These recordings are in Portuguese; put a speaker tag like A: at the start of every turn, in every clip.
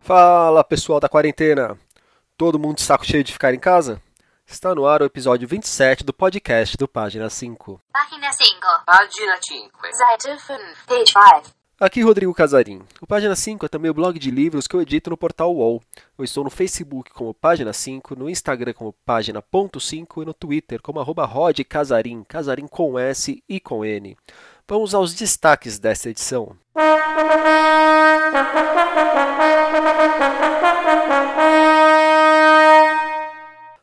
A: Fala pessoal da quarentena! Todo mundo de saco cheio de ficar em casa? Está no ar o episódio 27 do podcast do Página 5.
B: Página 5.
C: Página 5.
B: Seite 5. Page 5.
A: Aqui Rodrigo Casarim. O Página 5 é também o blog de livros que eu edito no portal UOL. Eu estou no Facebook como Página 5, no Instagram como Página.5 e no Twitter como arroba Rod Casarim, Casarim com S e com N. Vamos aos destaques desta edição.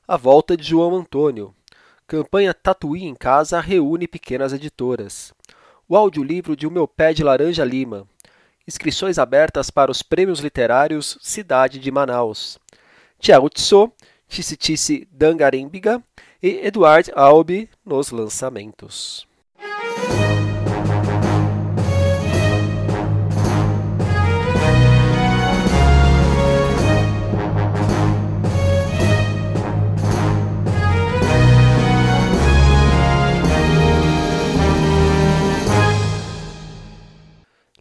A: A volta de João Antônio. Campanha Tatuí em Casa reúne pequenas editoras. O audiolivro de O Meu Pé de Laranja Lima. Inscrições abertas para os prêmios literários Cidade de Manaus. Tiago Tissot, Tice Tice Dangarembiga e Eduard Albi nos lançamentos.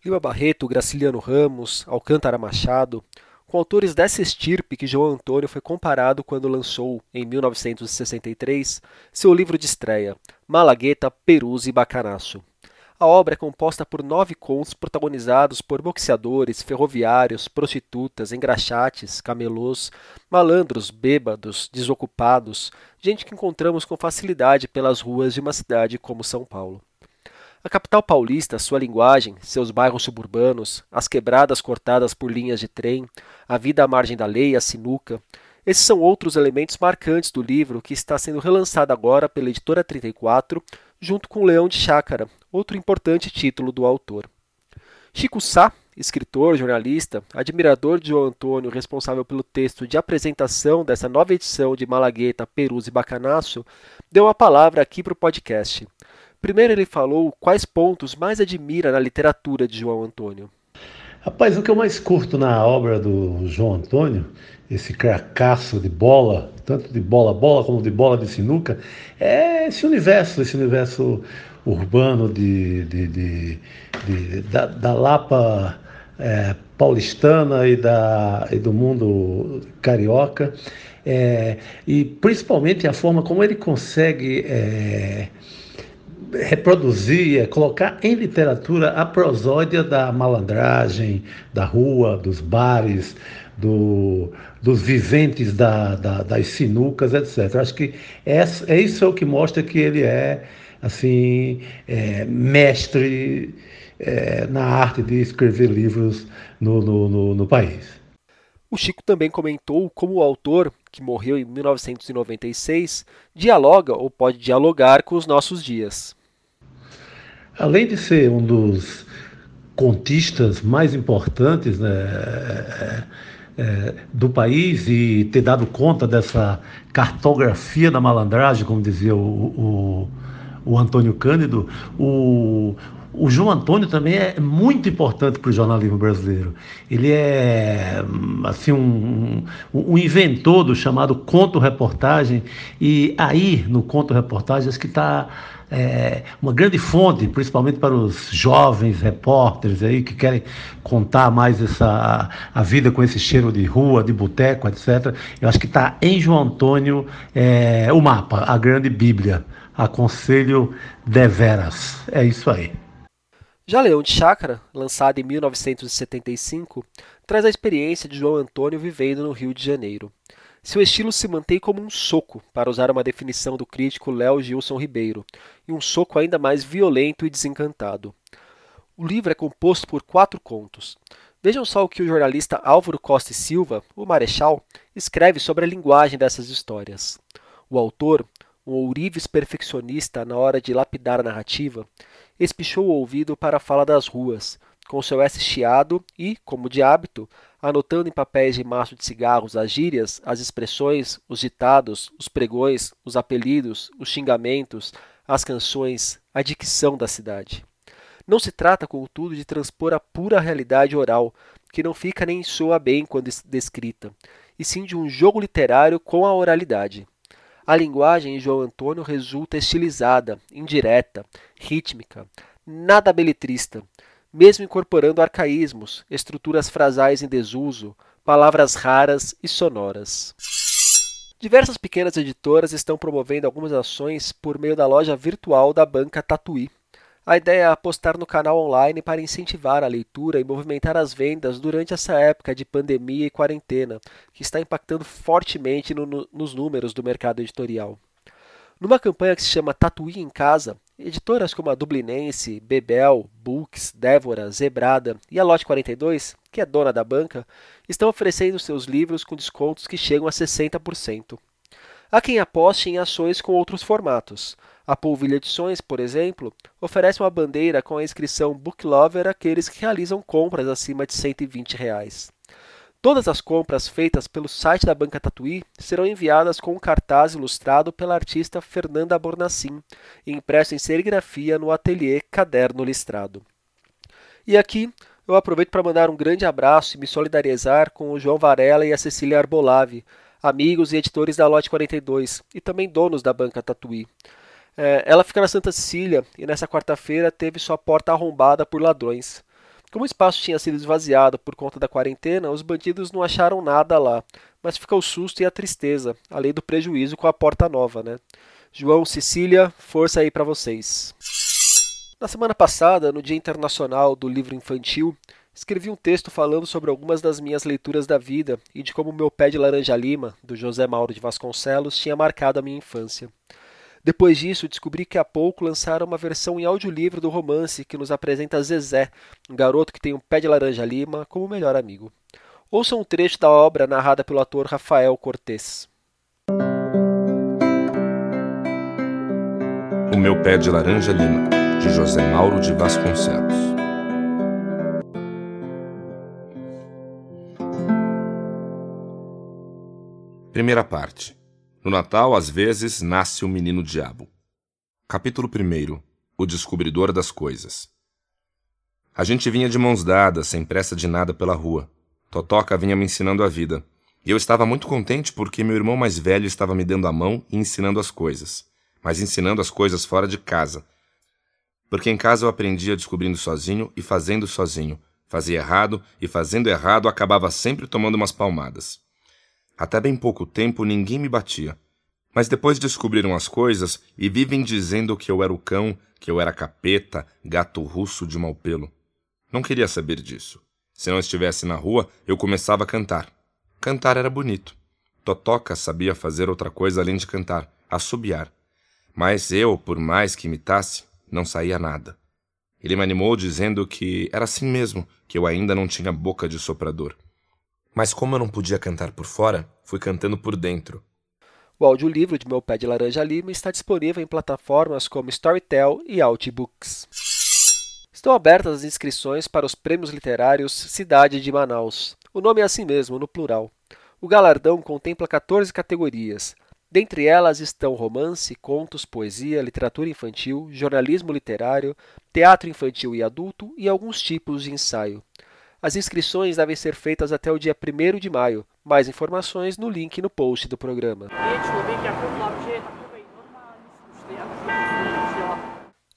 A: Lima Barreto, Graciliano Ramos, Alcântara Machado, com autores dessa estirpe que João Antônio foi comparado quando lançou, em 1963, seu livro de estreia, Malagueta, Perus e Bacanaço. A obra é composta por nove contos protagonizados por boxeadores, ferroviários, prostitutas, engraxates, camelôs, malandros, bêbados, desocupados, gente que encontramos com facilidade pelas ruas de uma cidade como São Paulo. A capital paulista, sua linguagem, seus bairros suburbanos, as quebradas cortadas por linhas de trem, a vida à margem da lei, a sinuca. Esses são outros elementos marcantes do livro que está sendo relançado agora pela editora 34, junto com Leão de Chácara, outro importante título do autor. Chico Sá, escritor, jornalista, admirador de João Antônio, responsável pelo texto de apresentação dessa nova edição de Malagueta, Perus e Bacanaço, deu a palavra aqui para o podcast. Primeiro ele falou quais pontos mais admira na literatura de João Antônio.
D: Rapaz, o que eu mais curto na obra do João Antônio, esse cracaço de bola, tanto de bola-bola como de bola de sinuca, é esse universo, esse universo urbano de, de, de, de da, da, Lapa é, paulistana e, da, e do mundo carioca, é, e principalmente a forma como ele consegue. É, reproduzir, é colocar em literatura a prosódia da malandragem, da rua, dos bares, do, dos viventes da, da, das sinucas, etc. Acho que é isso é o que mostra que ele é assim é, mestre é, na arte de escrever livros no, no, no, no país.
A: O Chico também comentou como o autor, que morreu em 1996, dialoga ou pode dialogar com os nossos dias.
D: Além de ser um dos contistas mais importantes né, é, é, do país e ter dado conta dessa cartografia da malandragem, como dizia o, o, o Antônio Cândido, o, o João Antônio também é muito importante para o jornalismo brasileiro. Ele é assim um, um, um inventor do chamado conto-reportagem e aí no conto-reportagem acho que está é, uma grande fonte, principalmente para os jovens repórteres aí que querem contar mais essa a, a vida com esse cheiro de rua, de boteco, etc. Eu acho que está em João Antônio é, o mapa, a grande Bíblia. Aconselho deveras. É isso aí.
A: Já Leão de Chácara, lançado em 1975, traz a experiência de João Antônio vivendo no Rio de Janeiro. Seu estilo se mantém como um soco, para usar uma definição do crítico Léo Gilson Ribeiro, e um soco ainda mais violento e desencantado. O livro é composto por quatro contos. Vejam só o que o jornalista Álvaro Costa e Silva, o Marechal, escreve sobre a linguagem dessas histórias. O autor, um ourives perfeccionista na hora de lapidar a narrativa, espichou o ouvido para a fala das ruas, com seu S chiado e, como de hábito, anotando em papéis de maço de cigarros as gírias, as expressões, os ditados, os pregões, os apelidos, os xingamentos, as canções, a dicção da cidade. Não se trata, contudo, de transpor a pura realidade oral, que não fica nem soa bem quando descrita, e sim de um jogo literário com a oralidade. A linguagem em João Antônio resulta estilizada, indireta, rítmica, nada beletrista, mesmo incorporando arcaísmos, estruturas frasais em desuso, palavras raras e sonoras. Diversas pequenas editoras estão promovendo algumas ações por meio da loja virtual da banca Tatuí. A ideia é apostar no canal online para incentivar a leitura e movimentar as vendas durante essa época de pandemia e quarentena, que está impactando fortemente no, no, nos números do mercado editorial. Numa campanha que se chama Tatuí em Casa, editoras como a Dublinense, Bebel, Books, Dévora, Zebrada e a Lote 42, que é dona da banca, estão oferecendo seus livros com descontos que chegam a 60%. Há quem aposte em ações com outros formatos. A Polvilha Edições, por exemplo, oferece uma bandeira com a inscrição Book Lover àqueles que realizam compras acima de 120 reais. Todas as compras feitas pelo site da Banca Tatuí serão enviadas com um cartaz ilustrado pela artista Fernanda Bornacin e impresso em serigrafia no ateliê Caderno Listrado. E aqui eu aproveito para mandar um grande abraço e me solidarizar com o João Varela e a Cecília Arbolave, amigos e editores da Lote 42 e também donos da Banca Tatuí. É, ela fica na Santa Cecília e nessa quarta-feira teve sua porta arrombada por ladrões. Como o espaço tinha sido esvaziado por conta da quarentena, os bandidos não acharam nada lá, mas fica o susto e a tristeza, além do prejuízo com a porta nova, né? João, Cecília, força aí para vocês. Na semana passada, no Dia Internacional do Livro Infantil, escrevi um texto falando sobre algumas das minhas leituras da vida e de como meu pé de laranja lima, do José Mauro de Vasconcelos, tinha marcado a minha infância. Depois disso, descobri que há pouco lançaram uma versão em audiolivro do romance que nos apresenta Zezé, um garoto que tem um pé de laranja lima como melhor amigo. Ouça um trecho da obra narrada pelo ator Rafael Cortez.
C: O meu pé de laranja lima, de José Mauro de Vasconcelos. Primeira parte. No Natal, às vezes, nasce o menino diabo. Capítulo 1 O descobridor das coisas. A gente vinha de mãos dadas, sem pressa de nada pela rua. Totoca vinha me ensinando a vida. E eu estava muito contente porque meu irmão mais velho estava me dando a mão e ensinando as coisas. Mas ensinando as coisas fora de casa. Porque em casa eu aprendia descobrindo sozinho e fazendo sozinho. Fazia errado e fazendo errado acabava sempre tomando umas palmadas. Até bem pouco tempo ninguém me batia. Mas depois descobriram as coisas e vivem dizendo que eu era o cão, que eu era capeta, gato russo de mau pelo. Não queria saber disso. Se não estivesse na rua, eu começava a cantar. Cantar era bonito. Totoca sabia fazer outra coisa além de cantar, assobiar. Mas eu, por mais que imitasse, não saía nada. Ele me animou dizendo que era assim mesmo, que eu ainda não tinha boca de soprador. Mas como eu não podia cantar por fora, fui cantando por dentro.
A: O audiolivro de Meu Pé de Laranja Lima está disponível em plataformas como Storytel e Outbooks. Estão abertas as inscrições para os Prêmios Literários Cidade de Manaus. O nome é assim mesmo, no plural. O galardão contempla 14 categorias. Dentre elas estão romance, contos, poesia, literatura infantil, jornalismo literário, teatro infantil e adulto e alguns tipos de ensaio. As inscrições devem ser feitas até o dia 1 de maio. Mais informações no link no post do programa.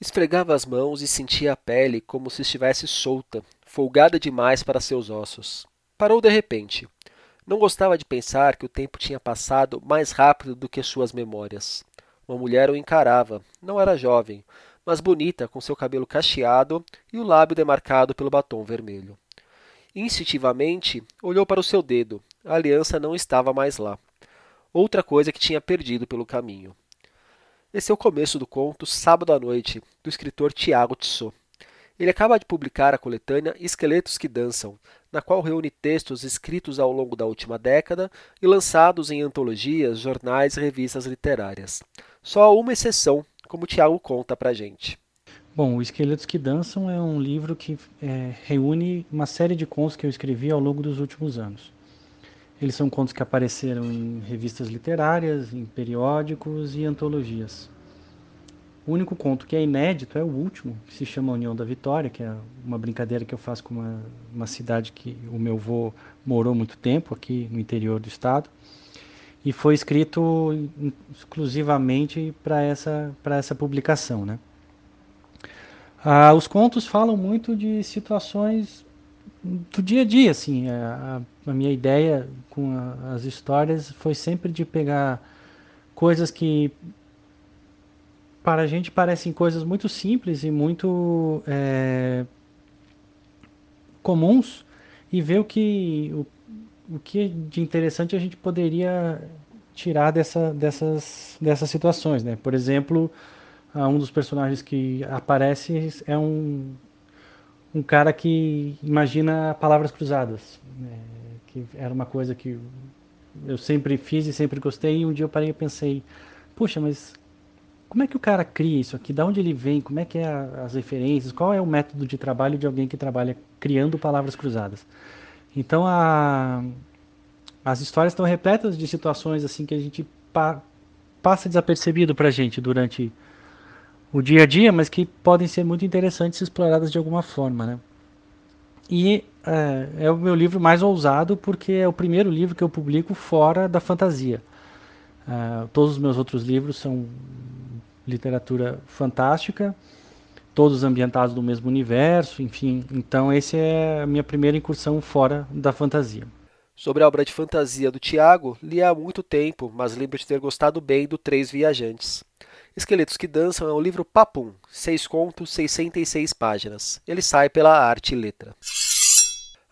A: Esfregava as mãos e sentia a pele como se estivesse solta, folgada demais para seus ossos. Parou de repente. Não gostava de pensar que o tempo tinha passado mais rápido do que suas memórias. Uma mulher o encarava. Não era jovem, mas bonita, com seu cabelo cacheado e o lábio demarcado pelo batom vermelho. Instintivamente, olhou para o seu dedo. A aliança não estava mais lá. Outra coisa que tinha perdido pelo caminho. Esse é o começo do conto Sábado à Noite, do escritor Tiago Tissot. Ele acaba de publicar a coletânea Esqueletos que Dançam, na qual reúne textos escritos ao longo da última década e lançados em antologias, jornais e revistas literárias. Só há uma exceção, como Tiago conta pra gente.
E: Bom, o Esqueletos que Dançam é um livro que é, reúne uma série de contos que eu escrevi ao longo dos últimos anos. Eles são contos que apareceram em revistas literárias, em periódicos e antologias. O único conto que é inédito é o último, que se chama União da Vitória, que é uma brincadeira que eu faço com uma, uma cidade que o meu avô morou muito tempo, aqui no interior do estado. E foi escrito exclusivamente para essa, essa publicação, né? Ah, os contos falam muito de situações do dia a dia, assim. A, a minha ideia com a, as histórias foi sempre de pegar coisas que para a gente parecem coisas muito simples e muito é, comuns e ver o que o, o que de interessante a gente poderia tirar dessa, dessas, dessas situações, né? Por exemplo, um dos personagens que aparece é um, um cara que imagina palavras cruzadas, né? que era uma coisa que eu sempre fiz e sempre gostei, e um dia eu parei e pensei, puxa, mas como é que o cara cria isso aqui? Da onde ele vem? Como é que é a, as referências? Qual é o método de trabalho de alguém que trabalha criando palavras cruzadas? Então a, as histórias estão repletas de situações assim que a gente pa, passa desapercebido para a gente durante o dia a dia, mas que podem ser muito interessantes exploradas de alguma forma, né? E é, é, o meu livro mais ousado porque é o primeiro livro que eu publico fora da fantasia. Uh, todos os meus outros livros são literatura fantástica, todos ambientados no mesmo universo, enfim. Então, essa é a minha primeira incursão fora da fantasia.
A: Sobre a obra de fantasia do Tiago, li há muito tempo, mas lembro de ter gostado bem do Três Viajantes. Esqueletos que Dançam é um livro papum, seis contos, 606 páginas. Ele sai pela Arte e Letra.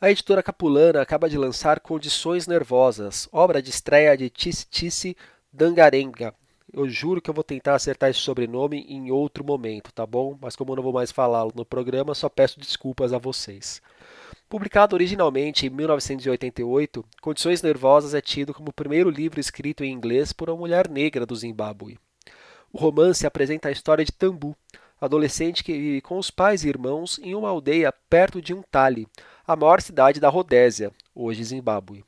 A: A editora Capulana acaba de lançar Condições Nervosas, obra de estreia de Tice Dangarenga, eu juro que eu vou tentar acertar esse sobrenome em outro momento, tá bom? Mas como eu não vou mais falá-lo no programa, só peço desculpas a vocês. Publicado originalmente em 1988, Condições Nervosas é tido como o primeiro livro escrito em inglês por uma mulher negra do Zimbábue. O romance apresenta a história de Tambu, adolescente que vive com os pais e irmãos em uma aldeia perto de Untali, a maior cidade da Rodésia, hoje Zimbábue.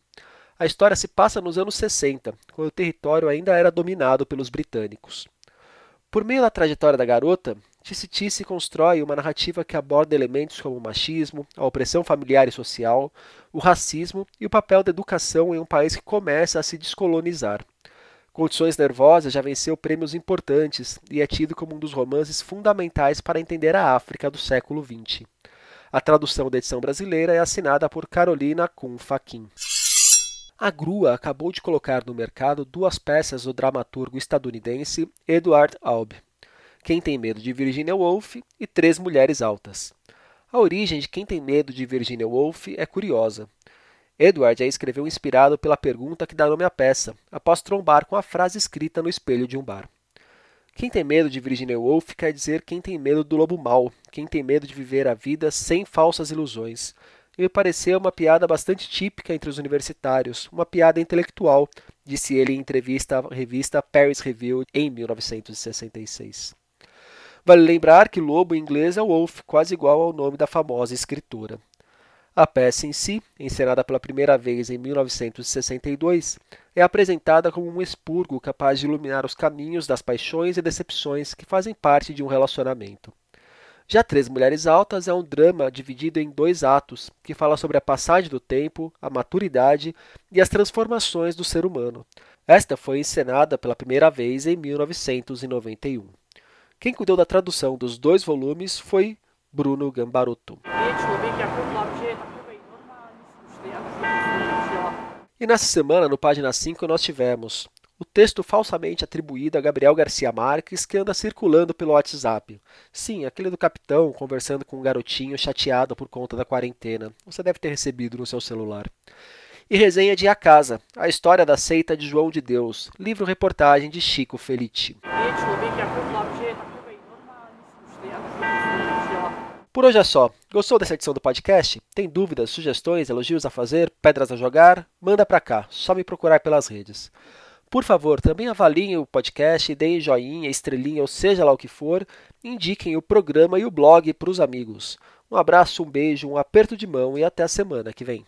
A: A história se passa nos anos 60, quando o território ainda era dominado pelos britânicos. Por meio da trajetória da garota, Tici constrói uma narrativa que aborda elementos como o machismo, a opressão familiar e social, o racismo e o papel da educação em um país que começa a se descolonizar. Condições Nervosas já venceu prêmios importantes e é tido como um dos romances fundamentais para entender a África do século XX. A tradução da edição brasileira é assinada por Carolina Kuhn. A Grua acabou de colocar no mercado duas peças do dramaturgo estadunidense Edward Albe, Quem Tem Medo de Virginia Woolf e Três Mulheres Altas. A origem de Quem Tem Medo de Virginia Woolf é curiosa. Edward a escreveu inspirado pela pergunta que dá nome à peça, após trombar com a frase escrita no espelho de um bar. Quem tem medo de Virginia Woolf quer dizer quem tem medo do lobo mau, quem tem medo de viver a vida sem falsas ilusões, e me pareceu uma piada bastante típica entre os universitários, uma piada intelectual, disse ele em entrevista à revista Paris Review em 1966. Vale lembrar que lobo em inglês é wolf, quase igual ao nome da famosa escritora. A peça em si, encenada pela primeira vez em 1962, é apresentada como um expurgo capaz de iluminar os caminhos das paixões e decepções que fazem parte de um relacionamento. Já Três Mulheres Altas é um drama dividido em dois atos, que fala sobre a passagem do tempo, a maturidade e as transformações do ser humano. Esta foi encenada pela primeira vez em 1991. Quem cuidou da tradução dos dois volumes foi Bruno Gambarotto. E nessa semana, no página 5, nós tivemos o texto falsamente atribuído a Gabriel Garcia Marques que anda circulando pelo WhatsApp. Sim, aquele do capitão conversando com um garotinho chateado por conta da quarentena. Você deve ter recebido no seu celular. E resenha de A Casa, a história da seita de João de Deus, livro-reportagem de Chico Felici. Por hoje é só. Gostou dessa edição do podcast? Tem dúvidas, sugestões, elogios a fazer, pedras a jogar? Manda pra cá, só me procurar pelas redes. Por favor, também avaliem o podcast, deem joinha, estrelinha, ou seja lá o que for, indiquem o programa e o blog para os amigos. Um abraço, um beijo, um aperto de mão e até a semana que vem.